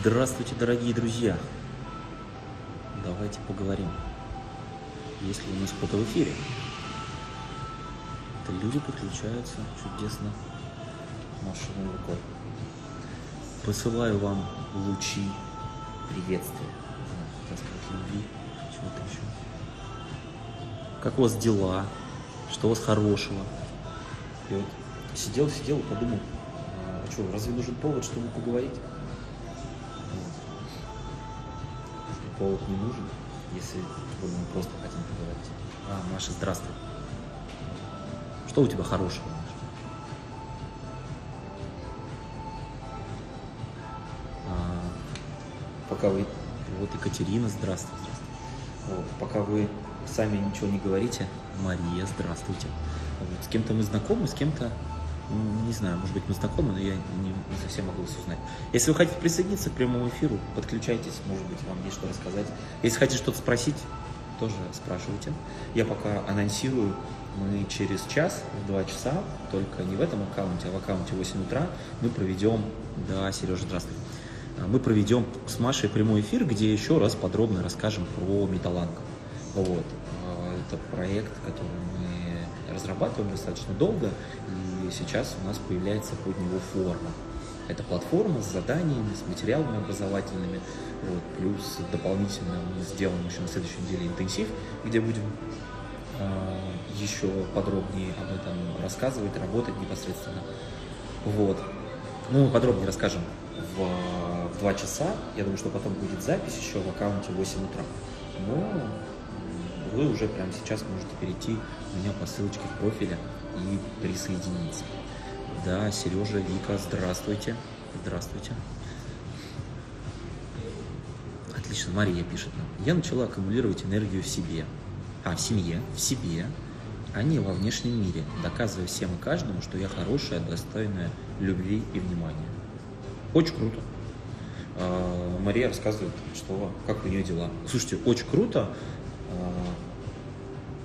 Здравствуйте, дорогие друзья! Давайте поговорим. Есть ли у нас кто-то в эфире? Это люди подключаются чудесно машиной рукой. Посылаю вам лучи приветствия, так сказать, любви, чего-то еще. Как у вас дела? Что у вас хорошего? И вот сидел, сидел подумал, а что, разве нужен повод, чтобы поговорить? Повод не нужен, если мы просто хотим поговорить. А, Маша, здравствуй. Что у тебя хорошего, Маша? А, пока вы... Вот Екатерина, здравствуй, здравствуй. Вот, пока вы сами ничего не говорите, Мария, здравствуйте. Вот, с кем-то мы знакомы, с кем-то не знаю, может быть, мы знакомы, но я не, не совсем могу вас узнать. Если вы хотите присоединиться к прямому эфиру, подключайтесь, может быть, вам есть что рассказать. Если хотите что-то спросить, тоже спрашивайте. Я пока анонсирую, мы через час, в 2 часа, только не в этом аккаунте, а в аккаунте 8 утра, мы проведем, да, Сережа, здравствуй, а, мы проведем с Машей прямой эфир, где еще раз подробно расскажем про Металланг. Вот. А, это проект, который мы разрабатываем достаточно долго, и сейчас у нас появляется под него форма. Это платформа с заданиями, с материалами образовательными, вот, плюс дополнительно мы сделаем еще на следующей неделе интенсив, где будем э, еще подробнее об этом рассказывать, работать непосредственно. Вот. Ну, мы подробнее расскажем в, в 2 часа. Я думаю, что потом будет запись еще в аккаунте 8 утра. Но вы уже прямо сейчас можете перейти у меня по ссылочке в профиле и присоединиться. Да, Сережа, Вика, здравствуйте. Здравствуйте. Отлично, Мария пишет нам. Я начала аккумулировать энергию в себе. А, в семье, в себе, а не во внешнем мире, доказывая всем и каждому, что я хорошая, достойная любви и внимания. Очень круто. А, Мария рассказывает, что как у нее дела. Слушайте, очень круто.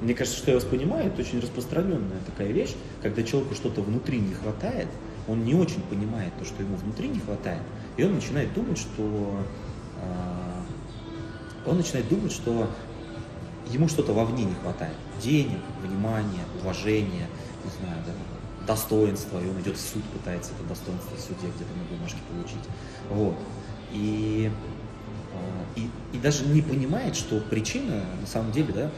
А, мне кажется, что я вас понимаю, это очень распространенная такая вещь, когда человеку что-то внутри не хватает, он не очень понимает то, что ему внутри не хватает, и он начинает думать, что э, он начинает думать, что ему что-то вовне не хватает. Денег, внимания, уважения, не знаю, да, достоинства, и он идет в суд, пытается это достоинство в суде где-то на бумажке получить. Вот. И, и, и даже не понимает, что причина на самом деле, да,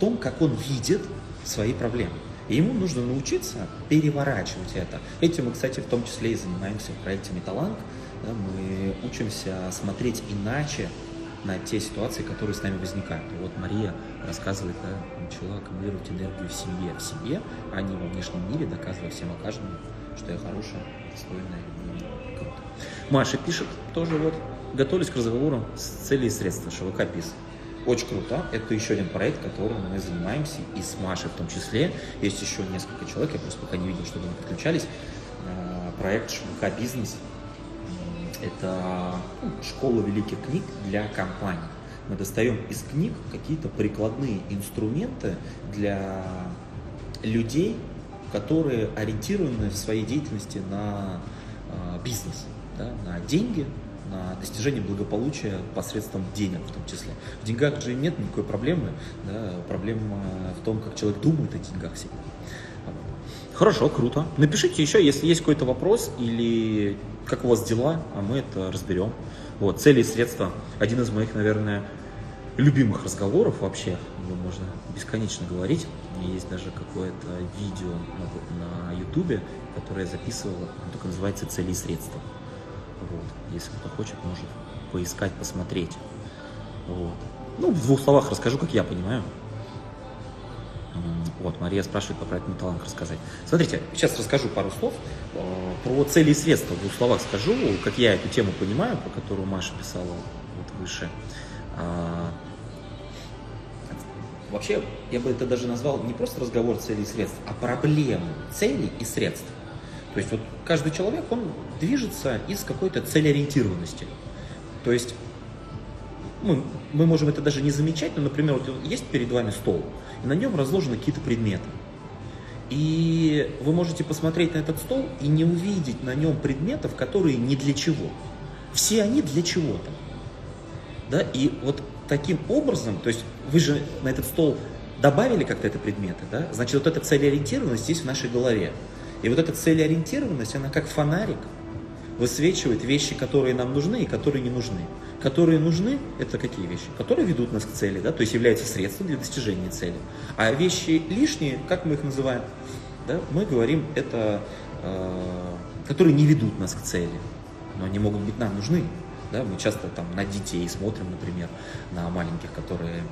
том, как он видит свои проблемы. И ему нужно научиться переворачивать это. Этим мы, кстати, в том числе и занимаемся в проекте Металланг. Да, мы учимся смотреть иначе на те ситуации, которые с нами возникают. И вот Мария рассказывает, да, начала аккумулировать энергию в себе, в себе, а не во внешнем мире, доказывая всем и каждому, что я хорошая, достойная и круто. Маша пишет тоже вот, готовлюсь к разговору с целью и средства, шелокопис. Очень круто. Это еще один проект, которым мы занимаемся, и с Машей в том числе. Есть еще несколько человек, я просто пока не видел, чтобы они подключались. Э, проект «Шмука бизнес». Это ну, школа великих книг для компаний. Мы достаем из книг какие-то прикладные инструменты для людей, которые ориентированы в своей деятельности на э, бизнес, да, на деньги, на достижение благополучия посредством денег в том числе. В деньгах же нет никакой проблемы, да, проблема в том, как человек думает о деньгах всегда. Хорошо, круто. Напишите еще, если есть какой-то вопрос или как у вас дела, а мы это разберем. Вот, цели и средства. Один из моих, наверное, любимых разговоров вообще. Его можно бесконечно говорить. Есть даже какое-то видео на, на YouTube, которое я записывал, оно только называется «Цели и средства». Вот. Если кто хочет, может поискать, посмотреть. Вот. Ну, в двух словах расскажу, как я понимаю. Вот, Мария спрашивает по проекту Металланг рассказать. Смотрите, сейчас расскажу пару слов э, про цели и средства. В двух словах скажу, как я эту тему понимаю, про которую Маша писала вот выше. А, вообще, я бы это даже назвал не просто разговор целей и средств, а проблему целей и средств. То есть вот каждый человек, он движется из какой-то целеориентированности. То есть мы, мы можем это даже не замечать, но, например, вот есть перед вами стол, и на нем разложены какие-то предметы. И вы можете посмотреть на этот стол и не увидеть на нем предметов, которые не для чего. Все они для чего-то. Да? И вот таким образом, то есть вы же на этот стол добавили как-то это предметы, да? значит вот эта целеориентированность есть в нашей голове. И вот эта целеориентированность, она как фонарик высвечивает вещи, которые нам нужны и которые не нужны. Которые нужны, это какие вещи? Которые ведут нас к цели, да, то есть являются средством для достижения цели. А вещи лишние, как мы их называем? Да, мы говорим, это, э, которые не ведут нас к цели, но они могут быть нам нужны. Да, мы часто там на детей смотрим, например, на маленьких, которые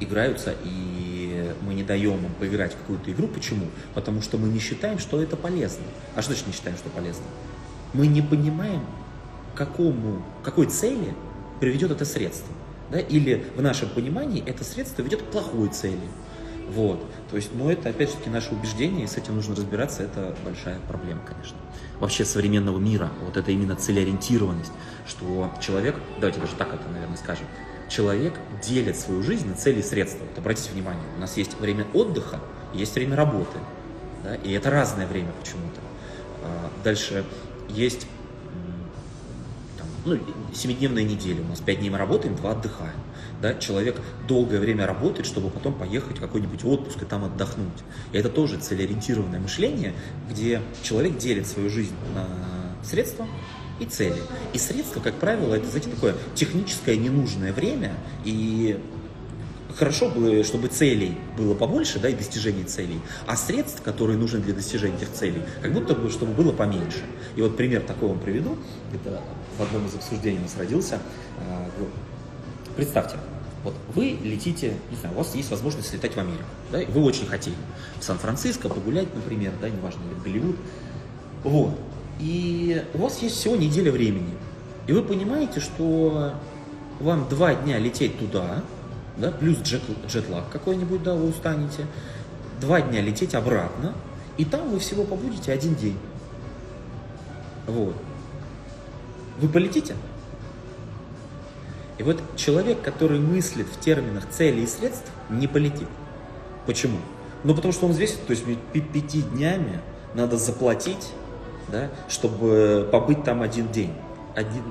играются, и мы не даем им поиграть в какую-то игру. Почему? Потому что мы не считаем, что это полезно. А что значит не считаем, что полезно? Мы не понимаем, какому, какой цели приведет это средство. Да? Или в нашем понимании это средство ведет к плохой цели. Вот. То есть, ну, это опять же наше убеждение, и с этим нужно разбираться, это большая проблема, конечно. Вообще современного мира, вот это именно целеориентированность, что человек, давайте даже так это, наверное, скажем, человек делит свою жизнь на цели и средства. Вот обратите внимание, у нас есть время отдыха, есть время работы, да, и это разное время почему-то. А, дальше есть там, ну, семидневная неделя, у нас пять дней мы работаем, два отдыхаем. Да? Человек долгое время работает, чтобы потом поехать в какой-нибудь отпуск и там отдохнуть. И это тоже целеориентированное мышление, где человек делит свою жизнь на средства, и цели. И средства, как правило, это, знаете, такое техническое ненужное время, и хорошо бы, чтобы целей было побольше, да, и достижений целей, а средств, которые нужны для достижения этих целей, как будто бы, чтобы было поменьше. И вот пример такой вам приведу, это в одном из обсуждений у нас родился. А, представьте, вот вы летите, не знаю, у вас есть возможность летать в Америку, да, и вы очень хотели в Сан-Франциско погулять, например, да, неважно, или в Голливуд. Вот. И у вас есть всего неделя времени. И вы понимаете, что вам два дня лететь туда, да, плюс джет, джетлаг какой-нибудь, да, вы устанете, два дня лететь обратно, и там вы всего побудете один день. Вот. Вы полетите? И вот человек, который мыслит в терминах цели и средств, не полетит. Почему? Ну, потому что он взвесит, то есть пяти днями надо заплатить да, чтобы побыть там один день, один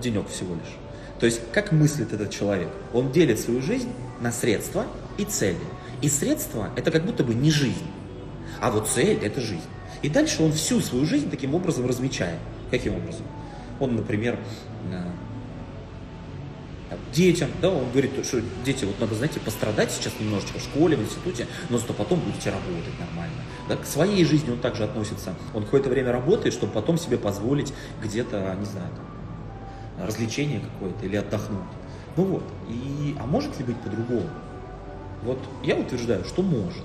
денек всего лишь. То есть как мыслит этот человек? Он делит свою жизнь на средства и цели. И средства это как будто бы не жизнь, а вот цель это жизнь. И дальше он всю свою жизнь таким образом размечает. Каким образом? Он, например, э, детям, да, он говорит, что дети, вот надо, знаете, пострадать сейчас немножечко в школе, в институте, но зато потом будете работать нормально. Да, к своей жизни он также относится. Он какое-то время работает, чтобы потом себе позволить где-то, не знаю, там, развлечение какое-то или отдохнуть. Ну вот, и, а может ли быть по-другому? Вот я утверждаю, что может.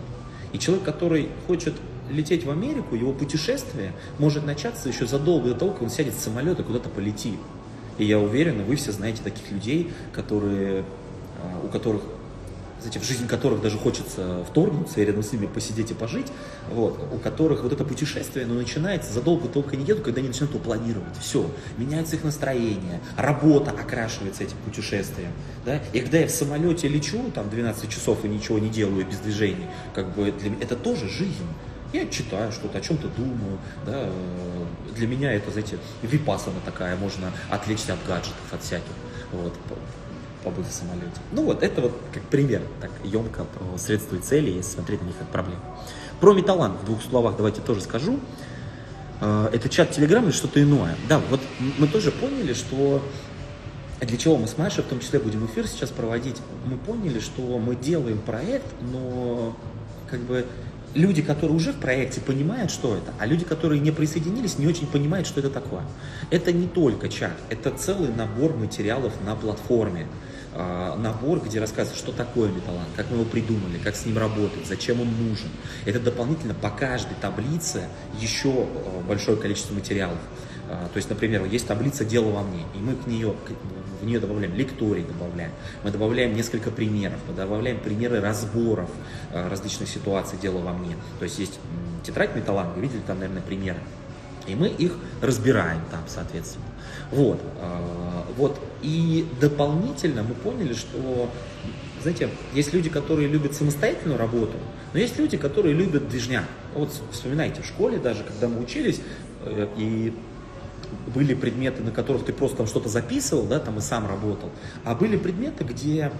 И человек, который хочет лететь в Америку, его путешествие может начаться еще задолго до того, как он сядет в самолет и куда-то полетит. И я уверен, вы все знаете таких людей, которые, а, у которых знаете, в жизнь которых даже хочется вторгнуться и рядом с ними посидеть и пожить, вот, у которых вот это путешествие, оно начинается задолго только не еду, когда они начинают его планировать. Все, меняется их настроение, работа окрашивается этим путешествием. Да? И когда я в самолете лечу, там 12 часов и ничего не делаю без движений, как бы для меня, это тоже жизнь. Я читаю что-то, о чем-то думаю. Да. Для меня это, знаете, випасана такая, можно отвлечься от гаджетов, от всяких. Вот, побыть в самолете. Ну вот, это вот как пример, так емко про средства и цели, если смотреть на них как проблему. Про металланг в двух словах давайте тоже скажу. Э, это чат Телеграм или что-то иное. Да, вот мы тоже поняли, что для чего мы с Машей в том числе будем эфир сейчас проводить. Мы поняли, что мы делаем проект, но как бы люди, которые уже в проекте, понимают, что это, а люди, которые не присоединились, не очень понимают, что это такое. Это не только чат, это целый набор материалов на платформе. А, набор, где рассказывается, что такое металланг, как мы его придумали, как с ним работать, зачем он нужен. Это дополнительно по каждой таблице еще а, большое количество материалов. А, то есть, например, есть таблица «Дело во мне», и мы к нее, в нее добавляем лекторий, добавляем, мы добавляем несколько примеров, мы добавляем примеры разборов различных ситуаций «Дело во мне». То есть есть тетрадь металланга, видели там, наверное, примеры. И мы их разбираем там, соответственно. Вот, вот. И дополнительно мы поняли, что знаете, есть люди, которые любят самостоятельную работу, но есть люди, которые любят движняк. Вот вспоминайте, в школе даже, когда мы учились, э, и были предметы, на которых ты просто там что-то записывал, да, там и сам работал, а были предметы, где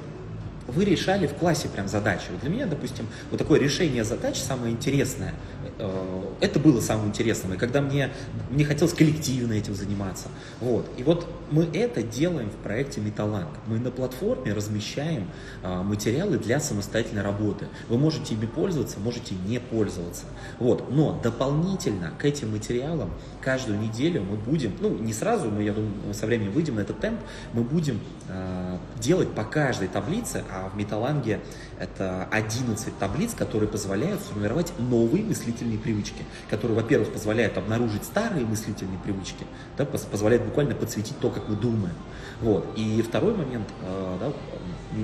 вы решали в классе прям задачи. Вот для меня, допустим, вот такое решение задач самое интересное. Э, это было самым интересным. И когда мне, мне хотелось коллективно этим заниматься. Вот. И вот мы это делаем в проекте Металланг. Мы на платформе размещаем э, материалы для самостоятельной работы. Вы можете ими пользоваться, можете не пользоваться. Вот. Но дополнительно к этим материалам каждую неделю мы будем, ну не сразу, но я думаю, со временем выйдем на этот темп, мы будем э, делать по каждой таблице, в Металланге это 11 таблиц, которые позволяют сформировать новые мыслительные привычки, которые, во-первых, позволяют обнаружить старые мыслительные привычки, да, позволяют буквально подсветить то, как мы думаем. Вот. И второй момент, э, да,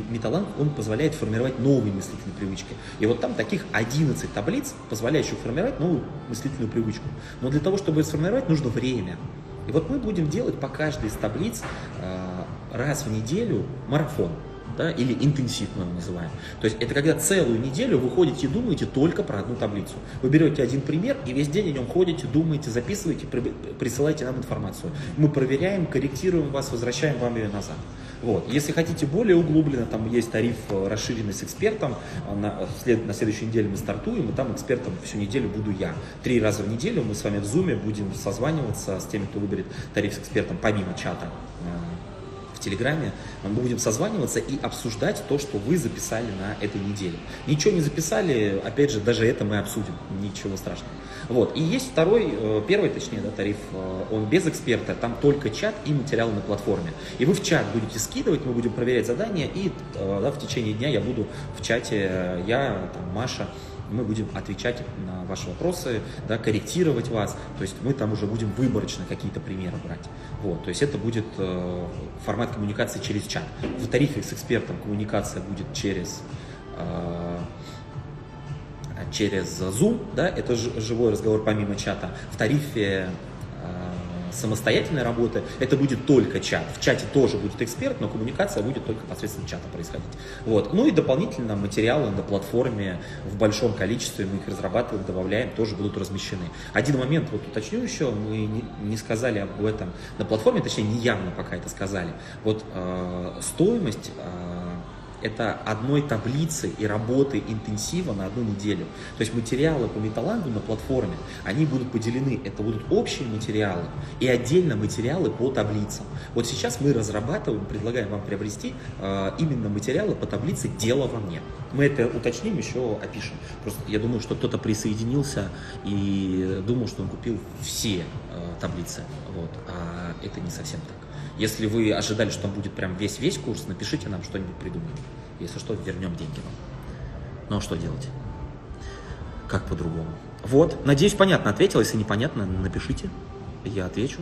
Металланг, он позволяет формировать новые мыслительные привычки. И вот там таких 11 таблиц, позволяющих формировать новую мыслительную привычку. Но для того, чтобы сформировать, нужно время. И вот мы будем делать по каждой из таблиц э, раз в неделю марафон да, или интенсив мы его называем. То есть это когда целую неделю вы ходите и думаете только про одну таблицу. Вы берете один пример и весь день о нем ходите, думаете, записываете, присылаете нам информацию. Мы проверяем, корректируем вас, возвращаем вам ее назад. Вот. Если хотите более углубленно, там есть тариф э, расширенный с экспертом. Э, на, след, на следующей неделе мы стартуем, и там экспертом всю неделю буду я. Три раза в неделю мы с вами в зуме будем созваниваться с теми, кто выберет тариф с экспертом помимо чата э, Телеграме, мы будем созваниваться и обсуждать то, что вы записали на этой неделе. Ничего не записали, опять же, даже это мы обсудим, ничего страшного. Вот. И есть второй, э, первый, точнее, да, тариф, э, он без эксперта, там только чат и материалы на платформе. И вы в чат будете скидывать, мы будем проверять задания, и э, да, в течение дня я буду в чате, я, там, Маша, мы будем отвечать на ваши вопросы, да, корректировать вас, то есть мы там уже будем выборочно какие-то примеры брать. Вот, то есть это будет э, формат коммуникации через чат. В тарифе с экспертом коммуникация будет через э, через Zoom, да, это живой разговор помимо чата. В тарифе самостоятельной работы, это будет только чат. В чате тоже будет эксперт, но коммуникация будет только посредством чата происходить. Вот. Ну и дополнительно материалы на платформе в большом количестве, мы их разрабатываем, добавляем, тоже будут размещены. Один момент вот уточню еще, мы не, сказали об этом на платформе, точнее не явно пока это сказали. Вот э, стоимость э, это одной таблицы и работы интенсива на одну неделю. То есть материалы по металлангу на платформе, они будут поделены, это будут общие материалы и отдельно материалы по таблицам. Вот сейчас мы разрабатываем, предлагаем вам приобрести э, именно материалы по таблице «Дело во мне». Мы это уточним, еще опишем. Просто я думаю, что кто-то присоединился и думал, что он купил все э, таблицы, вот, а это не совсем так. Если вы ожидали, что там будет прям весь-весь курс, напишите нам что-нибудь придумаем. Если что, вернем деньги вам. Ну а что делать? Как по-другому? Вот, надеюсь, понятно ответил. Если непонятно, напишите, я отвечу.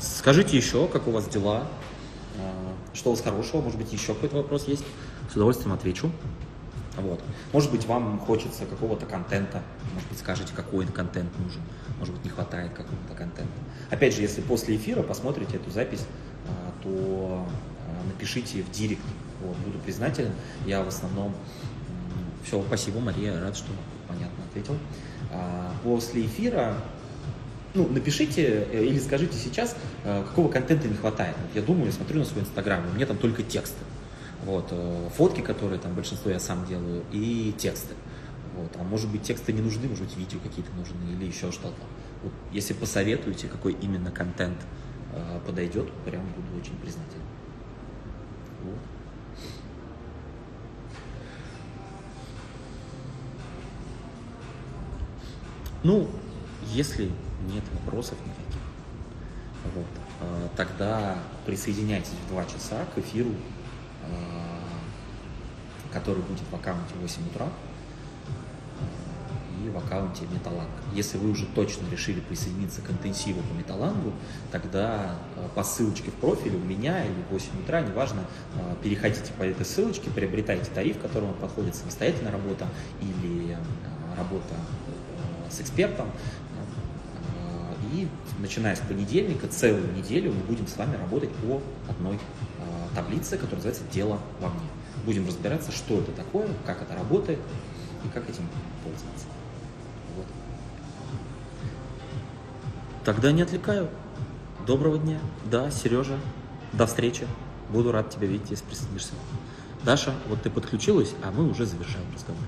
Скажите еще, как у вас дела, а, что у вас хорошего, может быть, еще какой-то вопрос есть. С удовольствием отвечу. Вот. Может быть, вам хочется какого-то контента, может быть, скажете, какой контент нужен, может быть, не хватает какого-то контента. Опять же, если после эфира посмотрите эту запись, а, то а, напишите в директ, вот, буду признателен. Я в основном... Все, спасибо, Мария, рад, что понятно ответил. А, после эфира ну, напишите э, или скажите сейчас, какого контента не хватает. Я думаю, я смотрю на свой инстаграм, у меня там только тексты. Вот, э, фотки, которые там большинство я сам делаю, и тексты. Вот. А может быть тексты не нужны, может быть видео какие-то нужны или еще что-то. Вот, если посоветуете, какой именно контент э, подойдет, прям буду очень признателен. Вот. Ну, если нет вопросов никаких, вот, э, тогда присоединяйтесь в 2 часа к эфиру который будет в аккаунте 8 утра э, и в аккаунте Металланг. Если вы уже точно решили присоединиться к интенсиву по Металлангу, тогда э, по ссылочке в профиле у меня или в 8 утра, неважно, переходите по этой ссылочке, приобретайте тариф, которому подходит самостоятельная работа или работа с экспертом, и начиная с понедельника, целую неделю мы будем с вами работать по одной таблицы, которая называется «Дело во мне». будем разбираться, что это такое, как это работает и как этим пользоваться. Вот. Тогда не отвлекаю. Доброго дня. Да, Сережа, до встречи. Буду рад тебя видеть, если присоединишься. Даша, вот ты подключилась, а мы уже завершаем разговор.